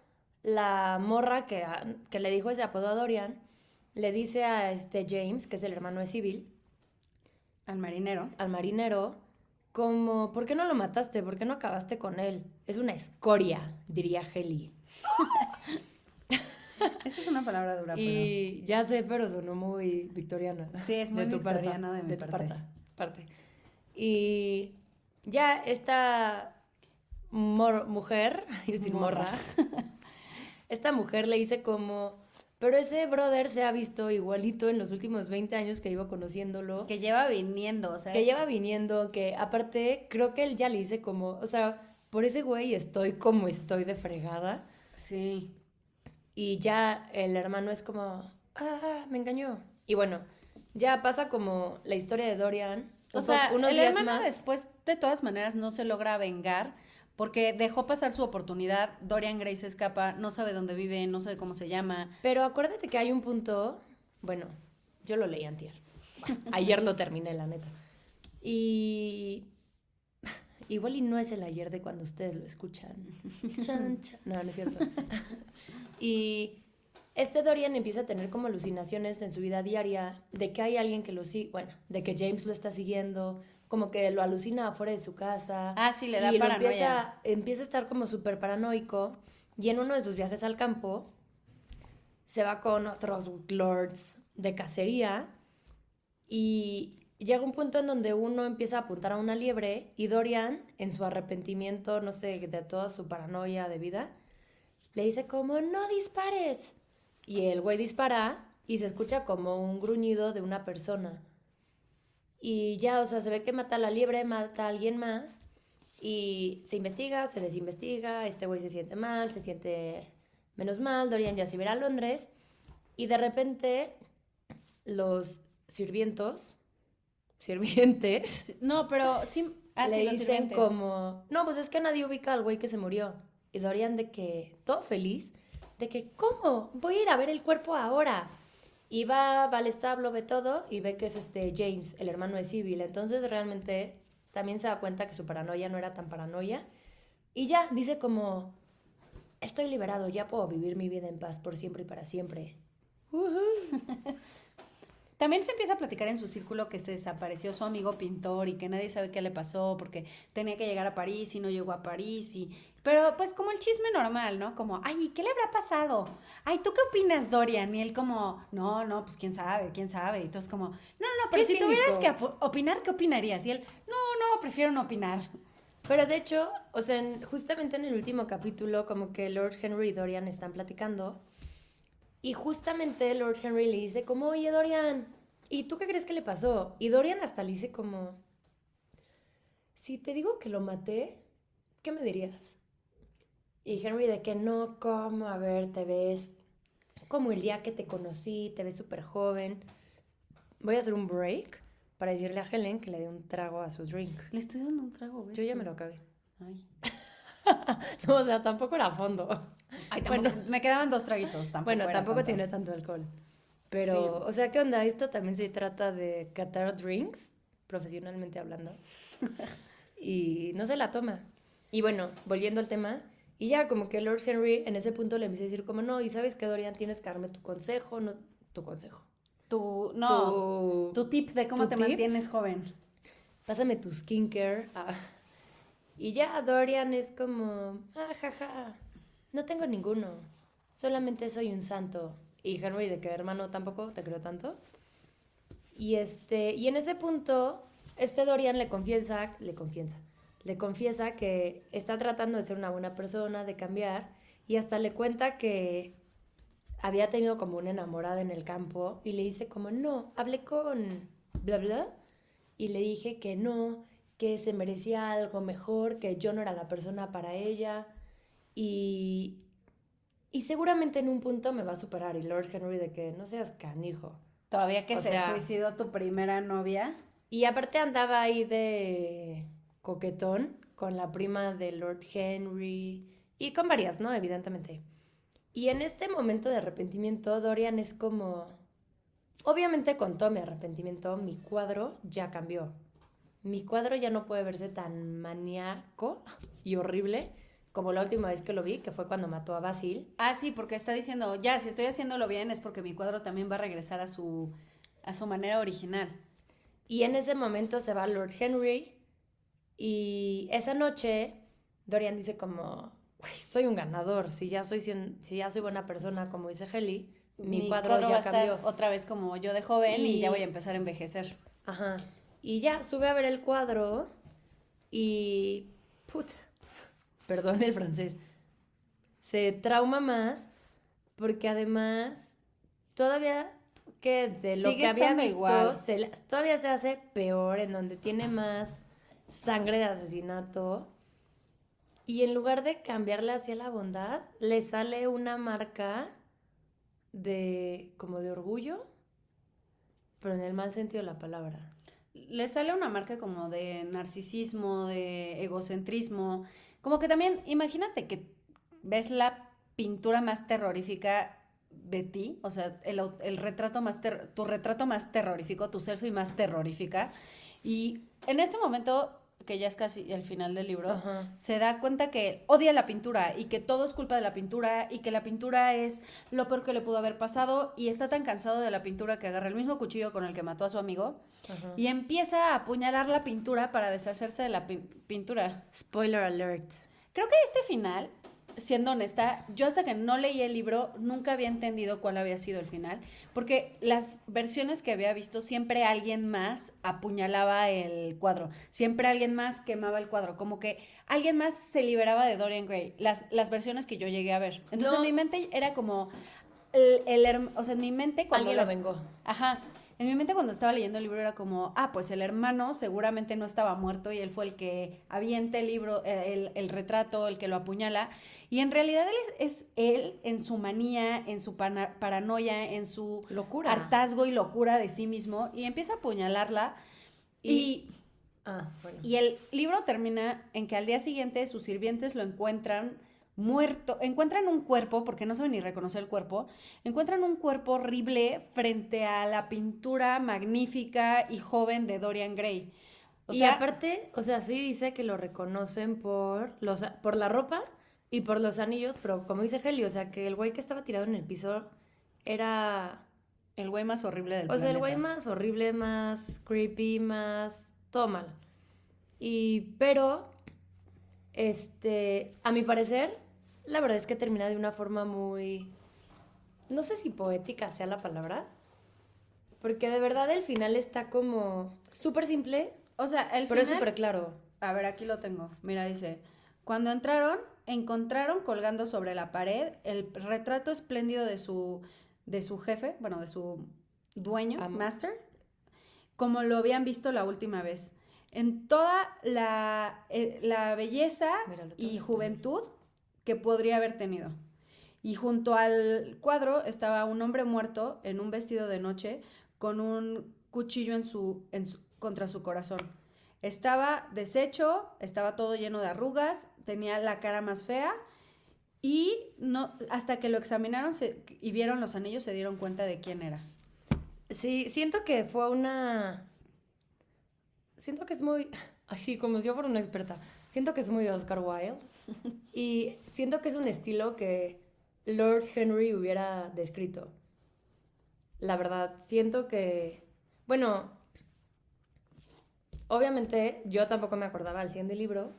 la morra que, que le dijo ese apodo a Dorian, le dice a este James, que es el hermano de Civil, Al marinero. al marinero, como, ¿por qué no lo mataste? ¿Por qué no acabaste con él? Es una escoria, diría Heli. Esa es una palabra dura, pero... Y ya sé, pero sonó muy victoriana. Sí, es muy tu parte, victoriano de mi tu parte. parta- parte. Y ya esta mujer, a decir morra, esta mujer le dice como, pero ese brother se ha visto igualito en los últimos 20 años que iba conociéndolo, que, lleva viniendo, o sea... que lleva viniendo, que aparte creo que él ya le dice como, o sea, por ese güey estoy como estoy de fregada. Sí. Y ya el hermano es como, ah, me engañó. Y bueno, ya pasa como la historia de Dorian. O un sea, unos el días hermano más. después de todas maneras no se logra vengar porque dejó pasar su oportunidad. Dorian Gray se escapa, no sabe dónde vive, no sabe cómo se llama. Pero acuérdate que hay un punto, bueno, yo lo leí antier. Ayer lo terminé, la neta. Y igual y no es el ayer de cuando ustedes lo escuchan. Chan, chan. No, no es cierto. Y este Dorian empieza a tener como alucinaciones en su vida diaria de que hay alguien que lo sigue, bueno, de que James lo está siguiendo, como que lo alucina afuera de su casa. Ah, sí, le da y lo paranoia. empieza, empieza a estar como súper paranoico. Y en uno de sus viajes al campo, se va con otros lords de cacería y llega un punto en donde uno empieza a apuntar a una liebre y Dorian, en su arrepentimiento, no sé, de toda su paranoia de vida, le dice como, no dispares. Y el güey dispara y se escucha como un gruñido de una persona. Y ya, o sea, se ve que mata a la liebre, mata a alguien más. Y se investiga, se desinvestiga, este güey se siente mal, se siente menos mal, Dorian ya se verá a Londres. Y de repente los sirvientos, sirvientes, No, pero sí. Ah, le sí, los dicen sirvientes. como, no, pues es que nadie ubica al güey que se murió. Y Dorian de que, todo feliz, de que, ¿cómo? Voy a ir a ver el cuerpo ahora. Y va, va al establo, ve todo y ve que es este James, el hermano de Civil. Entonces realmente también se da cuenta que su paranoia no era tan paranoia. Y ya, dice como, estoy liberado, ya puedo vivir mi vida en paz por siempre y para siempre. También se empieza a platicar en su círculo que se desapareció su amigo pintor y que nadie sabe qué le pasó porque tenía que llegar a París y no llegó a París y Pero pues como el chisme normal, ¿no? Como, ay, ¿qué le habrá pasado? Ay, ¿tú qué opinas, Dorian? Y él como, no, no, pues quién sabe, quién sabe. Y entonces como, no, no, pero Qué si tuvieras que opinar, ¿qué opinarías? Y él, no, no, prefiero no opinar. Pero de hecho, o sea, en- justamente en el último capítulo, como que Lord Henry y Dorian están platicando. Y justamente Lord Henry le dice como, oye Dorian, ¿y tú qué crees que le pasó? Y Dorian hasta le dice como, si te digo que lo maté, ¿qué me dirías? Y Henry de que no, ¿cómo? A ver, te ves como el día que te conocí, te ves súper joven. Voy a hacer un break para decirle a Helen que le dé un trago a su drink. Le estoy dando un trago, ¿ves? Yo ya me lo acabé. Ay, No, o sea, tampoco era a fondo. Ay, Bueno. me quedaban dos traguitos, tampoco bueno, tampoco tanto. tiene tanto alcohol. Pero, Sí. o sea, ¿qué onda? Esto también se trata de catar drinks, profesionalmente hablando. y no se la toma. Y bueno, volviendo al tema, y ya como que Lord Henry en ese punto le empieza a decir como, no, y sabes que Dorian tienes que darme tu consejo, no, tu consejo. Tu, no, tu, tu tip de cómo te tip. mantienes joven. pásame tu skincare. Ah. Y ya Dorian es como, ah, jaja, no tengo ninguno, solamente soy un santo. Y Henry de que hermano tampoco te creo tanto. Y este, y en ese punto, este Dorian le confiesa, le confiesa, le confiesa que está tratando de ser una buena persona, de cambiar, y hasta le cuenta que había tenido como una enamorada en el campo y le dice como, no, hablé con bla bla y le dije que no, que se merecía algo mejor, que yo no era la persona para ella y, y seguramente en un punto me va a superar y Lord Henry de que no seas canijo. Todavía que O se sea- suicidó tu primera novia. Y aparte andaba ahí de coquetón con la prima de Lord Henry y con varias, ¿no? Evidentemente. Y en este momento de arrepentimiento, Dorian es como... Obviamente con todo mi arrepentimiento, mi cuadro ya cambió. Mi cuadro ya no puede verse tan maníaco y horrible como la última vez que lo vi, que fue cuando mató a Basil. Ah, sí, porque está diciendo, ya, si estoy haciéndolo bien es porque mi cuadro también va a regresar a su, a su manera original. Y en ese momento se va Lord Henry y esa noche Dorian dice como, "Güey, soy un ganador, si ya soy, si ya soy buena persona como dice Heli, mi, cuadro, va ya a estar cambió. otra vez como yo de joven y... Y- ya voy a empezar a envejecer. Ajá. Y ya sube a ver el cuadro y... Puta. Perdón el francés. Se trauma más porque además todavía que de lo Sigue que había visto se todavía se hace peor en donde tiene más sangre de asesinato y en lugar de cambiarle hacia la bondad le sale una marca de como de orgullo pero en el mal sentido de la palabra. Le sale una marca como de narcisismo, de egocentrismo. Como que también, imagínate que ves la pintura más terrorífica de ti, o sea, el, el retrato más, tu retrato más terrorífico, tu selfie más terrorífica. Y en este momento, que ya es casi el final del libro, Ajá. se da cuenta que odia la pintura y que todo es culpa de la pintura y que la pintura es lo peor que le pudo haber pasado y está tan cansado de la pintura que agarra el mismo cuchillo con el que mató a su amigo Ajá. y empieza a apuñalar la pintura para deshacerse de la pin- pintura. Spoiler alert. Creo que este final, siendo honesta, yo hasta que no leí el libro nunca había entendido cuál había sido el final, porque las versiones que había visto siempre alguien más apuñalaba el cuadro, siempre alguien más quemaba el cuadro, como que alguien más se liberaba de Dorian Gray, las, las versiones que yo llegué a ver. Entonces No. en mi mente era como, el, el o sea, en mi mente cuando... Alguien lo vengó. Ajá. En mi mente cuando estaba leyendo el libro era como, ah, pues el hermano seguramente no estaba muerto y él fue el que avienta el libro, eh, el, el retrato, el que lo apuñala. Y en realidad él es, es él en su manía, en su pana- paranoia, en su Locura. hartazgo y locura de sí mismo y empieza a apuñalarla. Y, Y- Ah, bueno. y el libro termina en que al día siguiente sus sirvientes lo encuentran muerto, encuentran un cuerpo, porque no saben ni reconocer el cuerpo, encuentran un cuerpo horrible frente a la pintura magnífica y joven de Dorian Gray. O y sea, aparte, o sea, sí dice que lo reconocen por los por la ropa y por los anillos, pero como dice Heli, o sea, que el güey que estaba tirado en el piso era el güey más horrible del O sea, el güey más horrible, más creepy, más todo mal. Y, pero, Este, a mi parecer, la verdad es que termina de una forma muy, no sé si poética sea la palabra, porque de verdad el final está como súper simple, O sea, el pero es final- súper claro. A ver, aquí lo tengo. Mira, dice, cuando entraron, encontraron colgando sobre la pared el retrato espléndido de su, de su jefe, bueno, de su dueño, Amo. master, como lo habían visto la última vez. En toda la, eh, la belleza Míralo, y juventud que podría haber tenido. Y junto al cuadro estaba un hombre muerto en un vestido de noche con un cuchillo en su, en contra su corazón. Estaba deshecho, estaba todo lleno de arrugas, tenía la cara más fea y no, hasta que lo examinaron se- y vieron los anillos se dieron cuenta de quién era. Sí, siento que fue una... Siento que es muy... Así, como si yo fuera una experta. Siento que es muy Oscar Wilde. Y siento que es un estilo que Lord Henry hubiera descrito. La verdad, siento que... Bueno, obviamente yo tampoco me acordaba al 100 del libro.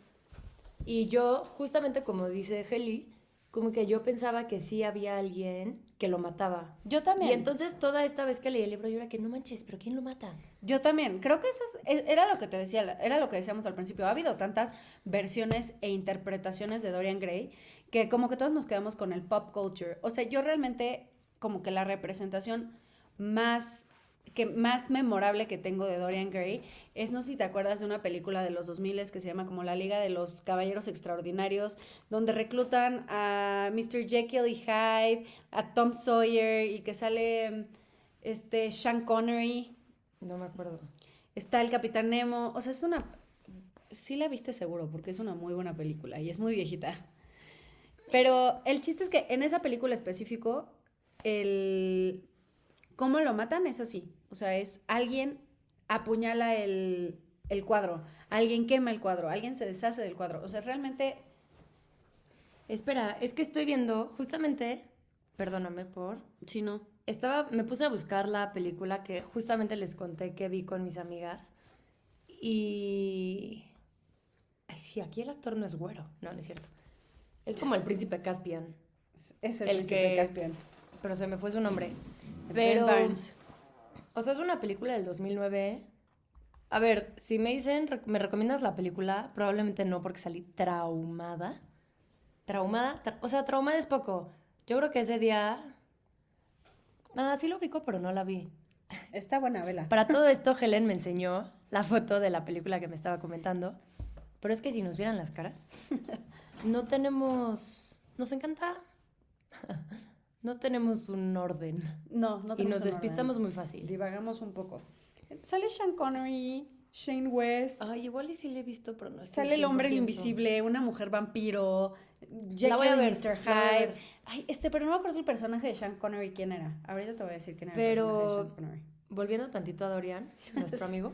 Y yo, justamente como dice Heli, como que yo pensaba que sí había alguien que lo mataba. Yo también. Y entonces toda esta vez que leí el libro yo era que no manches, pero ¿quién lo mata? Yo también, creo que eso es- era lo que te decía, era lo que decíamos al principio. Ha habido tantas versiones e interpretaciones de Dorian Gray que como que todos nos quedamos con el pop culture. O sea, yo realmente como que la representación más que más memorable que tengo de Dorian Gray es, no sé si te acuerdas de una película de los 2000 que se llama como La Liga de los Caballeros Extraordinarios, donde reclutan a Mr. Jekyll y Hyde, a Tom Sawyer y que sale este Sean Connery. No me acuerdo. Está el Capitán Nemo. O sea, es una. Sí la viste seguro, porque es una muy buena película y es muy viejita. Pero el chiste es que en esa película específico, el. ¿Cómo lo matan? Es así. O sea, es alguien apuñala el, el cuadro, alguien quema el cuadro, alguien se deshace del cuadro. O sea, realmente. Espera, es que estoy viendo justamente, perdóname por, Sí, no. estaba, me puse a buscar la película que justamente les conté que vi con mis amigas y... Ay, sí, aquí el actor no es güero, no, no es cierto. Es como el príncipe Caspian, Es El príncipe que- Caspian. pero se me fue su nombre. Ben Pero... Barnes. O sea, es una película del 2009. A ver, si me dicen, "Rec- ¿me recomiendas la película? Probablemente no, porque salí traumada. Traumada, tra- o sea, traumada es poco. Yo creo que ese día... Ah, sí lo ubico, pero no la vi. Está buena, vela. Para todo esto, Helen me enseñó la foto de la película que me estaba comentando. Pero es que si nos vieran las caras, no tenemos... Nos encanta... No tenemos un orden. No, no y tenemos nos un orden. despistamos muy fácil. Divagamos un poco. Sale Sean Connery, Shane West, Ay, igual y sí le he visto, pero no sale el hombre 100%. invisible, una mujer vampiro, y ver, Mr. Hyde. Ay, este, pero no me acuerdo el personaje de Sean Connery quién era. Ahorita te voy a decir quién era Pero- el personaje de Sean Connery. Volviendo tantito a Dorian, nuestro amigo.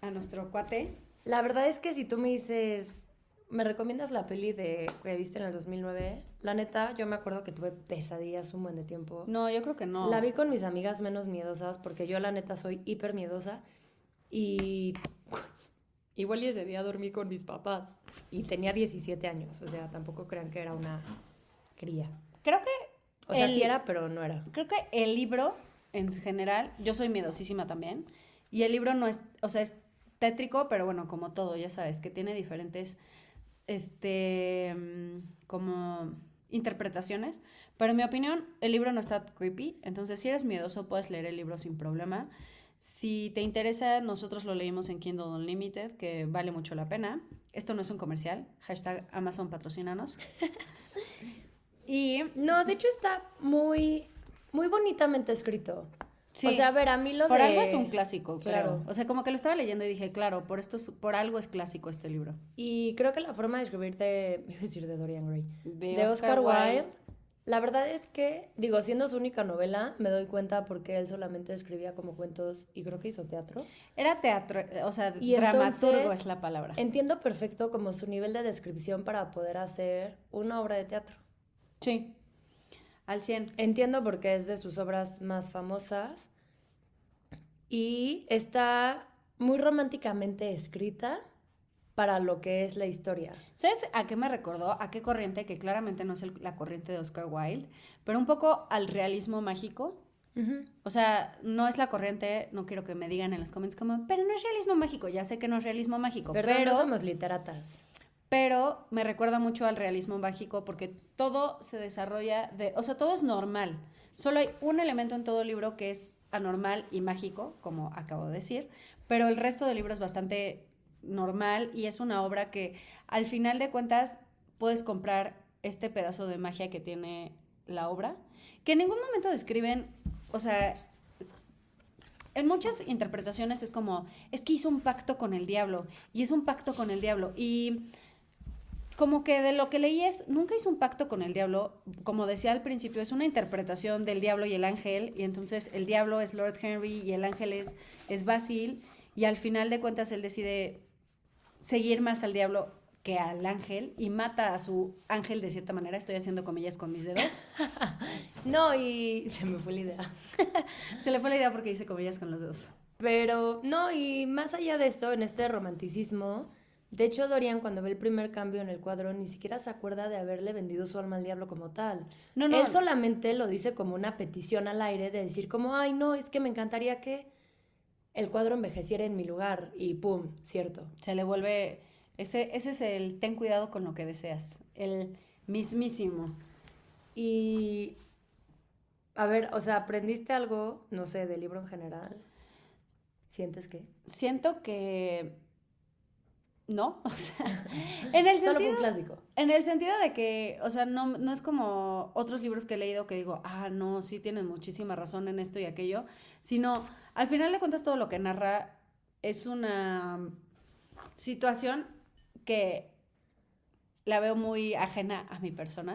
A nuestro cuate. La verdad es que si tú me dices, ¿me recomiendas la peli de que viste en el 2009? La neta, yo me acuerdo que tuve pesadillas un buen de tiempo. No, yo creo que no. La vi con mis amigas menos miedosas porque yo la neta soy hiper miedosa y igual y ese día dormí con mis papás y tenía 17 años, o sea, tampoco crean que era una cría. Creo que O sea, El- sí era, pero no era. creo que el libro en general, yo soy miedosísima también, y el libro no es, o sea, es tétrico, pero bueno, como todo, ya sabes, que tiene diferentes, este, mm, como interpretaciones, pero en mi opinión, el libro no está creepy, entonces si eres miedoso puedes leer el libro sin problema. Si te interesa, nosotros lo leímos en Kindle Unlimited, que vale mucho la pena. Esto no es un comercial, hashtag Amazon patrocínanos. y No, de hecho está muy, muy bonitamente escrito. Sí. O sea, a ver, a mí lo Por de... algo es un clásico, claro. O sea, como que lo estaba leyendo y dije, claro, por esto es- por algo es clásico este libro. Y creo que la forma de escribir de, iba a decir de Dorian Gray, De de, Oscar Oscar, Wilde. Wilde, la verdad es que, digo, siendo su única novela, me doy cuenta porque él solamente escribía como cuentos y creo que hizo teatro. Era teatro, o sea, Y dramaturgo entonces- es la palabra. Entiendo perfecto como su nivel de descripción para poder hacer una obra de teatro. Sí, al 100. Entiendo porque es de sus obras más famosas y está muy románticamente escrita para lo que es la historia. ¿Sabes a qué me recordó? ¿A qué corriente? Que claramente no es el- la corriente de Oscar Wilde, pero un poco al realismo mágico. O sea, no es la corriente, no quiero que me digan en los comments como, pero no es realismo mágico, ya sé que no es realismo mágico, Perdón, pero, no somos literatas. Pero me recuerda mucho al realismo mágico porque todo se desarrolla de, o sea, todo es normal. Solo hay un elemento en todo el libro que es anormal y mágico, como acabo de decir, pero el resto del libro es bastante normal y es una obra que al final de cuentas puedes comprar este pedazo de magia que tiene la obra, que en ningún momento describen, o sea, en muchas interpretaciones es como, es que hizo un pacto con el diablo y es un pacto con el diablo y como que de lo que leí es, nunca hizo un pacto con el diablo, como decía al principio, es una interpretación del diablo y el ángel, y entonces el diablo es Lord Henry y el ángel es, es Basil, y al final de cuentas él decide seguir más al diablo que al ángel y mata a su ángel de cierta manera, estoy haciendo comillas con mis dedos. No, y se me fue la idea. Se le fue la idea porque hice comillas con los dedos. Pero, no, y más allá de esto, en este romanticismo, de hecho Dorian cuando ve el primer cambio en el cuadro ni siquiera se acuerda de haberle vendido su alma al diablo como tal. No, no. Él solamente lo dice como una petición al aire de decir como, ay, no, es que me encantaría que el cuadro envejeciera en mi lugar y pum, cierto. Se le vuelve, ese, ese es el ten cuidado con lo que deseas, el mismísimo. Y, a ver, o sea, ¿aprendiste algo, no sé, del libro en general? ¿Sientes que? Siento que no, o sea, en el Solo sentido, un clásico. en el sentido de que, o sea, no, no es como otros libros que he leído que digo, ah, no, sí tienen muchísima razón en esto y aquello, sino al final de cuentas todo lo que narra es una situación que la veo muy ajena a mi persona.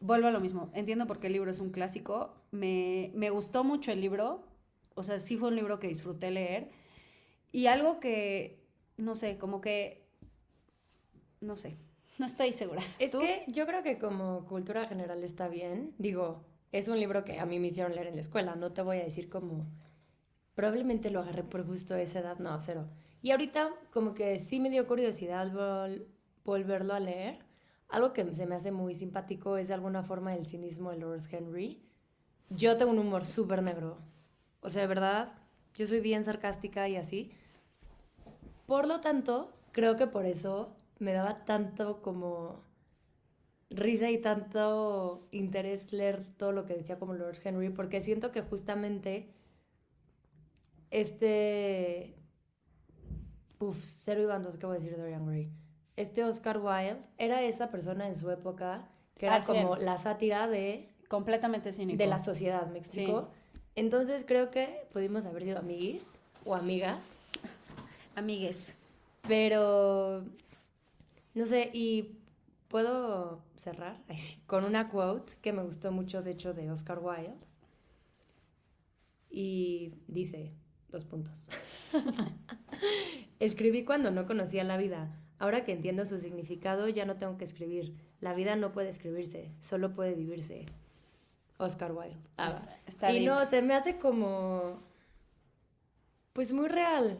Vuelvo a lo mismo, entiendo por qué el libro es un clásico, me, me gustó mucho el libro, o sea, sí fue un libro que disfruté leer y algo que, no sé, como que, no sé, no estoy segura. Es ¿Tú? que yo creo que como cultura general está bien. Digo, es un libro que a mí me hicieron leer en la escuela. No te voy a decir como... Probablemente lo agarré por justo esa edad. No, cero. Y ahorita como que sí me dio curiosidad vol- volverlo a leer. Algo que se me hace muy simpático es de alguna forma el cinismo de Lord Henry. Yo tengo un humor súper negro. O sea, de verdad, yo soy bien sarcástica y así. Por lo tanto, creo que por eso me daba tanto como risa y tanto interés leer todo lo que decía como Lord Henry, porque siento que justamente este... Uf, cero y bandos, ¿qué voy a decir de Dorian Gray? Este Oscar Wilde era esa persona en su época que era como la sátira de, Completamente cínico. de la sociedad, ¿me explico? Entonces creo que pudimos haber sido amiguis o amigas, Amigues. pero no sé, y puedo cerrar Ay, sí, con una quote que me gustó mucho, de hecho, de Oscar Wilde. Y dice, dos puntos. Escribí cuando no conocía la vida. Ahora que entiendo su significado, ya no tengo que escribir. La vida no puede escribirse, solo puede vivirse. Oscar Wilde. Ah, Está- está y no, se me hace como... Pues muy real,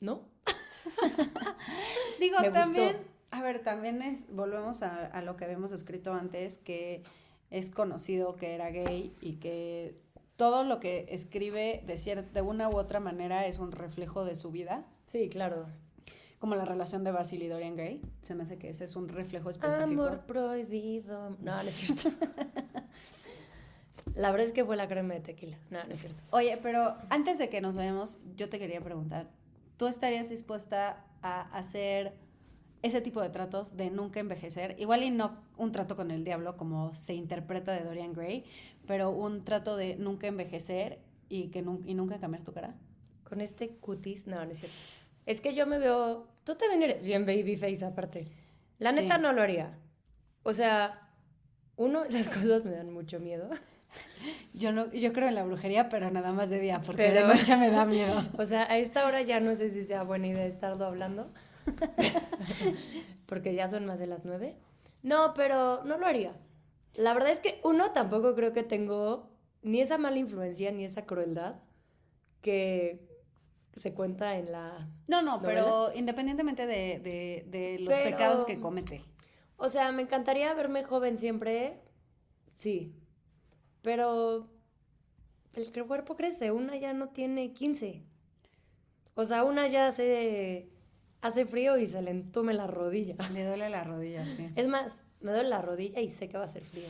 ¿no? Digo, Me gustó. también, a ver, también es, volvemos a, a lo que habíamos escrito antes, que es conocido que era gay y que todo lo que escribe de, cier- de una u otra manera es un reflejo de su vida, Sí, claro. como la relación de Basil y Dorian Gray. Se me hace que ese es un reflejo específico. Amor prohibido. No, no es cierto. La verdad es que fue la crema de tequila. No, no es cierto. Oye, pero antes de que nos veamos, yo te quería preguntar, ¿tú estarías dispuesta a hacer ese tipo de tratos de nunca envejecer? Igual y no un trato con el diablo como se interpreta de Dorian Gray, pero un trato de nunca envejecer y, que nun- y nunca cambiar tu cara. Con este cutis, no, no es cierto. Es que yo me veo. Tú también eres bien babyface, aparte. La Sí. neta no lo haría. O sea, uno, esas cosas me dan mucho miedo. Yo, no, yo creo en la brujería, pero nada más de día, porque Pero- de noche me da miedo. O sea, a esta hora ya no sé si sea buena idea estarlo hablando. Porque ya son más de las nueve. No, pero no lo haría. La verdad es que uno tampoco creo que tengo ni esa mala influencia ni esa crueldad que se cuenta en la... No, no, ¿Novela? pero independientemente de, de- de los Pero- pecados que comete. O sea, me encantaría verme joven siempre, sí, pero el cuerpo crece, una ya no tiene 15. O sea, una ya hace, hace frío y se le entume la rodilla. Le duele la rodilla, sí. Es más, me duele la rodilla y sé que va a ser frío.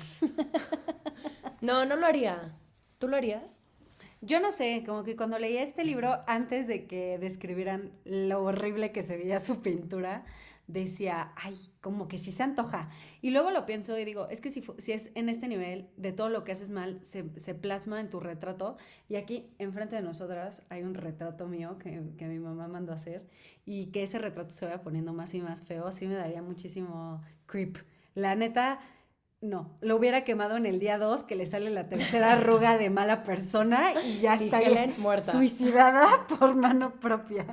No, no lo haría. ¿Tú lo harías? Yo no sé, como que cuando leía este libro, antes de que describieran lo horrible que se veía su pintura, decía, ay, como que sí se antoja. Y luego lo pienso y digo, es que si, si es en este nivel de todo lo que haces mal, se, se plasma en tu retrato. Y aquí, enfrente de nosotras, hay un retrato mío que, que mi mamá mandó a hacer. Y que ese retrato se vaya poniendo más y más feo, sí me daría muchísimo creep. La neta, no, lo hubiera quemado en el día 2, que le sale la tercera arruga de mala persona y ya está Helen muerta. suicidada por mano propia.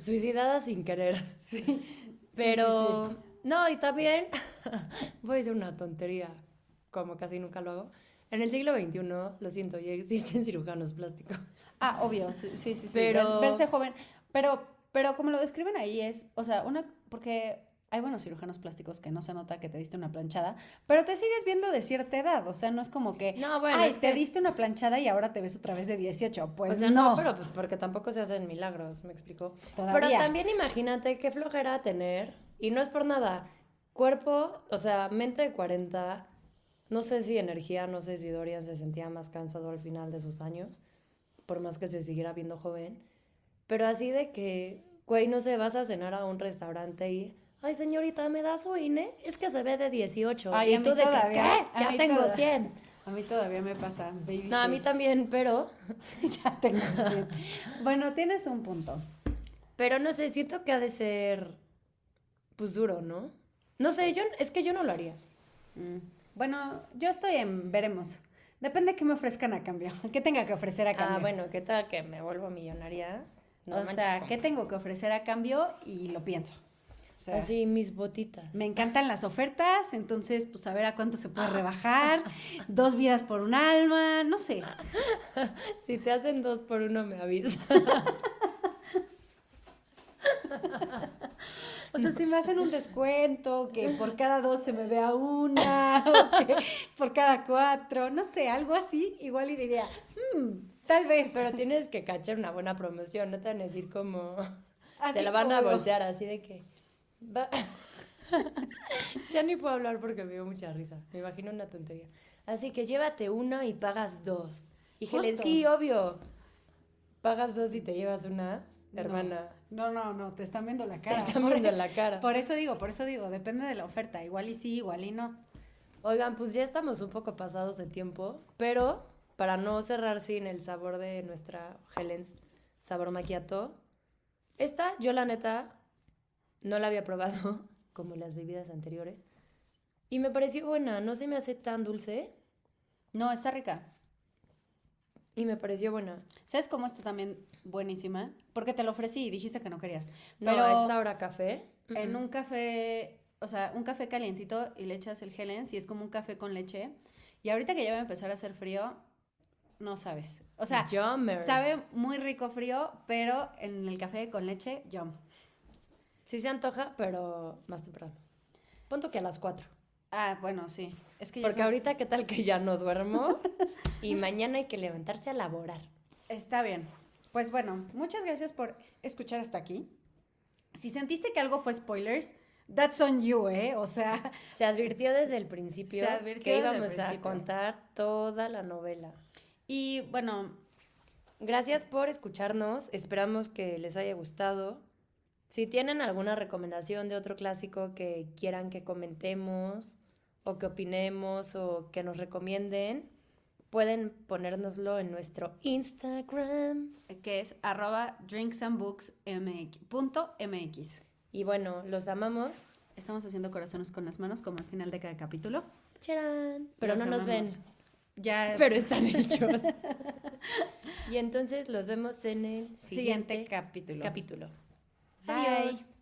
Suicidada sin querer. Sí. Pero, no, y también, voy a decir una tontería, como casi nunca lo hago. En el siglo XXI, lo siento, ya existen cirujanos plásticos. Ah, obvio, sí, sí, sí. Pero- vers- Verse joven. Pero, pero como lo describen ahí es, o sea, una, porque hay buenos cirujanos plásticos que no se nota que te diste una planchada, pero te sigues viendo de cierta edad, o sea, no es como que, No, bueno, ay, es te que- diste una planchada y ahora te ves otra vez de 18. Pues o sea, no, no, pero pues porque tampoco se hacen milagros, me explico. Todavía. Pero también imagínate qué flojera tener, y no es por nada, cuerpo, o sea, mente de 40, no sé si energía, no sé si Dorian se sentía más cansado al final de sus años, por más que se siguiera viendo joven, pero así de que, güey, no sé, vas a cenar a un restaurante y, ay señorita, ¿me da su INE? Es que se ve de 18. Ay, y tú de que, ¿qué? Ya tengo toda- 100. A mí todavía me pasa, baby No, a mí también, pero... ya tengo 100. Bueno, tienes un punto. Pero no sé, siento que ha de ser, pues duro, ¿no? No sé, yo, es que yo no lo haría. Mm. Bueno, yo estoy en veremos. Depende de qué me ofrezcan a cambio. ¿Qué tenga que ofrecer a cambio? Ah, bueno, ¿qué tal que me vuelvo millonaria? No o sea. ¿qué tengo que ofrecer a cambio? Y lo pienso. O sea, Así, mis botitas. me encantan las ofertas, entonces, pues a ver a cuánto se puede rebajar. Dos vidas por un alma, no sé. Si te hacen dos por uno, me avisas. O sea, si me hacen un descuento, que por cada dos se me vea una, o que por cada cuatro, no sé, algo así, igual y diría, "Hmm, tal vez. Pero tienes que cachar una buena promoción, no te van a decir como... Así te la van a voltear así de que... ya ni puedo hablar porque me dio mucha risa. Me imagino una tontería. Así que llévate uno y pagas dos. Y Helen, sí, obvio. Pagas dos y te llevas una, hermana. No, no, no, te están viendo la Te cara. están Por- viendo la cara. Por eso digo, por eso digo, depende de la oferta. Igual y sí, igual y no. Oigan, pues ya estamos un poco pasados de tiempo, pero para no cerrar sin el sabor de nuestra Helen's sabor macchiato, esta yo la neta no la había probado como las bebidas anteriores y me pareció buena, no se me hace tan dulce No, está rica. y me pareció buena. ¿Sabes cómo está también buenísima? Porque te lo ofrecí y dijiste que no querías. No, Pero a esta hora café. en un café, o sea, un café calientito y le echas el Helens y es como un café con leche. Y ahorita que ya va a empezar a hacer frío, no sabes. O sea, sabe muy rico frío, pero en el café con leche, yum. Sí se antoja, pero más temprano. Punto que a las 4. Ah, bueno, sí. Es que Porque son- ahorita qué tal que ya no duermo y mañana hay que levantarse a laborar. Está bien. Pues bueno, muchas gracias por escuchar hasta aquí. Si sentiste que algo fue spoilers, that's on you, ¿eh? O sea, Se advirtió desde el principio Se advirtió que desde el íbamos a contar toda la novela. y bueno, Gracias por escucharnos, esperamos que les haya gustado. Si tienen alguna recomendación de otro clásico que quieran que comentemos o que opinemos o que nos recomienden, pueden ponérnoslo en nuestro Instagram. que es arroba drinksandbooksmx. punto MX. Y bueno, los amamos. Estamos haciendo corazones con las manos como al final de cada capítulo. ¡Charán! Pero Los no nos ven. Ya pero están hechos. y entonces los vemos en el siguiente siguiente capítulo. capítulo. Bye.